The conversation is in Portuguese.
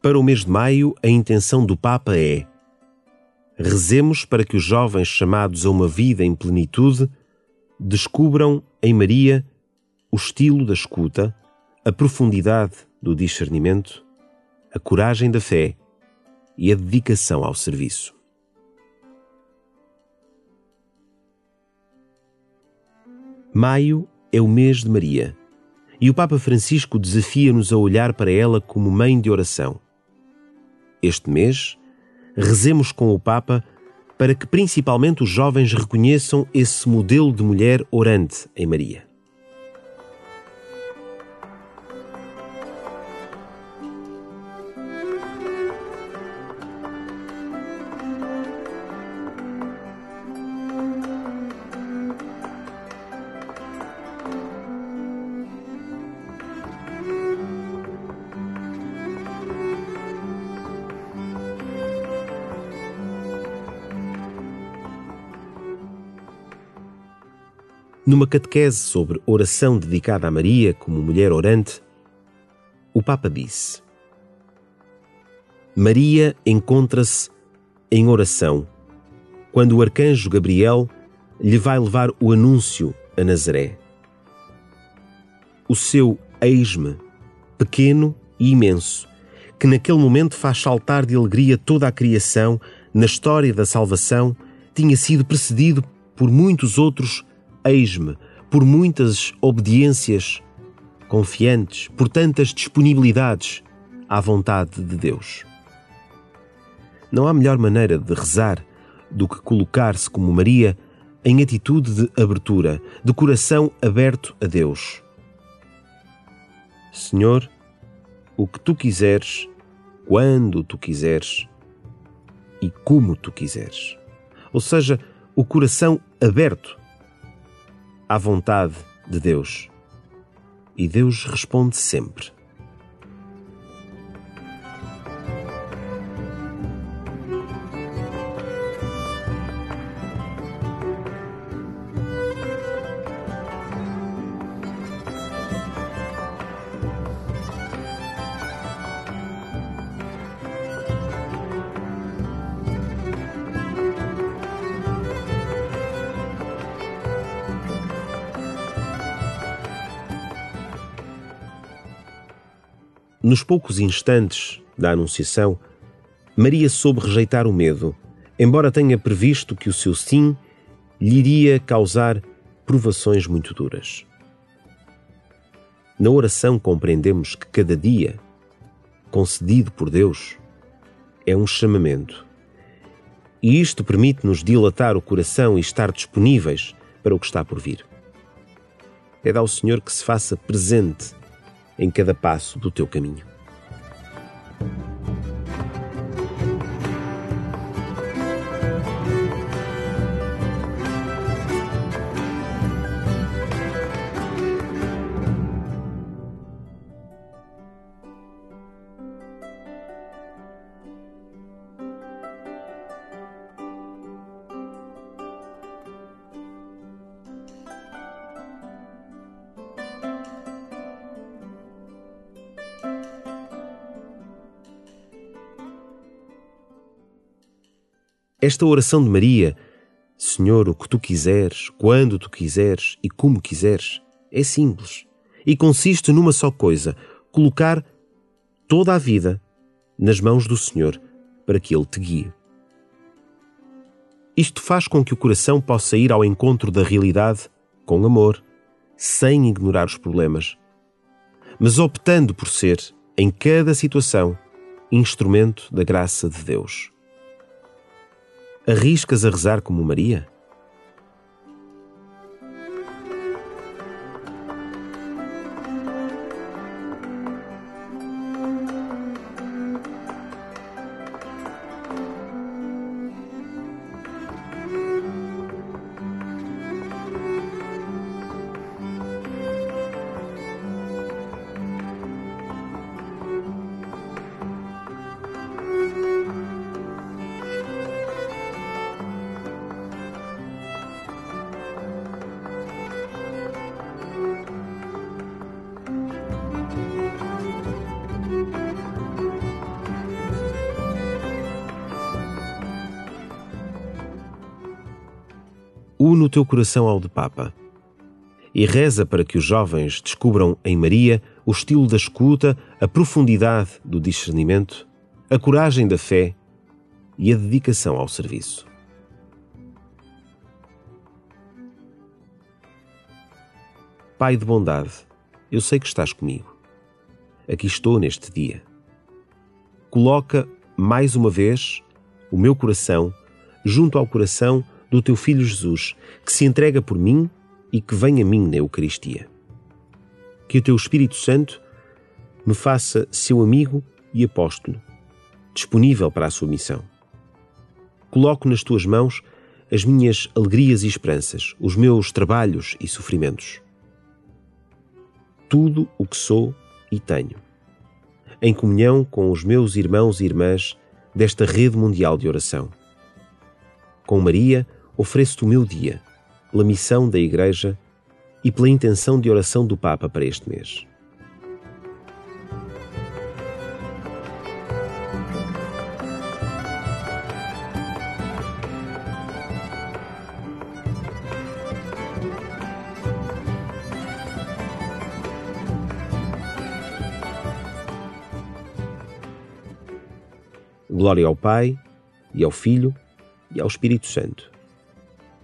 Para o mês de maio, a intenção do Papa é: rezemos para que os jovens chamados a uma vida em plenitude descubram em Maria o estilo da escuta, a profundidade do discernimento, a coragem da fé e a dedicação ao serviço. Maio é o mês de Maria e o Papa Francisco desafia-nos a olhar para ela como mãe de oração. Este mês, rezemos com o Papa para que principalmente os jovens reconheçam esse modelo de mulher orante em Maria. Numa catequese sobre oração dedicada a Maria como mulher orante, o Papa disse: Maria encontra-se em oração quando o arcanjo Gabriel lhe vai levar o anúncio a Nazaré. O seu eis-me, pequeno e imenso, que naquele momento faz saltar de alegria toda a criação na história da salvação, tinha sido precedido por muitos outros eis-me, por muitas obediências confiantes, por tantas disponibilidades à vontade de Deus. Não há melhor maneira de rezar do que colocar-se como Maria em atitude de abertura, de coração aberto a Deus. Senhor, o que tu quiseres, quando tu quiseres e como tu quiseres. Ou seja, o coração aberto à vontade de Deus. E Deus responde sempre. Nos poucos instantes da Anunciação, Maria soube rejeitar o medo, embora tenha previsto que o seu sim lhe iria causar provações muito duras. Na oração compreendemos que cada dia, concedido por Deus, é um chamamento. E isto permite-nos dilatar o coração e estar disponíveis para o que está por vir. Pede ao Senhor que se faça presente em cada passo do teu caminho. Esta oração de Maria, Senhor, o que tu quiseres, quando tu quiseres e como quiseres, é simples e consiste numa só coisa: colocar toda a vida nas mãos do Senhor para que Ele te guie. Isto faz com que o coração possa ir ao encontro da realidade com amor, sem ignorar os problemas, mas optando por ser, em cada situação, instrumento da graça de Deus. Arriscas a rezar como Maria? Une o teu coração ao de Papa e reza para que os jovens descubram em Maria o estilo da escuta, a profundidade do discernimento, a coragem da fé e a dedicação ao serviço. Pai de bondade, eu sei que estás comigo. Aqui estou neste dia. Coloca mais uma vez o meu coração junto ao coração do teu filho Jesus, que se entrega por mim e que vem a mim na Eucaristia. Que o teu Espírito Santo me faça seu amigo e apóstolo, disponível para a sua missão. Coloco nas tuas mãos as minhas alegrias e esperanças, os meus trabalhos e sofrimentos. Tudo o que sou e tenho, em comunhão com os meus irmãos e irmãs desta rede mundial de oração. Com Maria, ofereço-te o meu dia pela missão da Igreja e pela intenção de oração do Papa para este mês. Glória ao Pai, e ao Filho, e ao Espírito Santo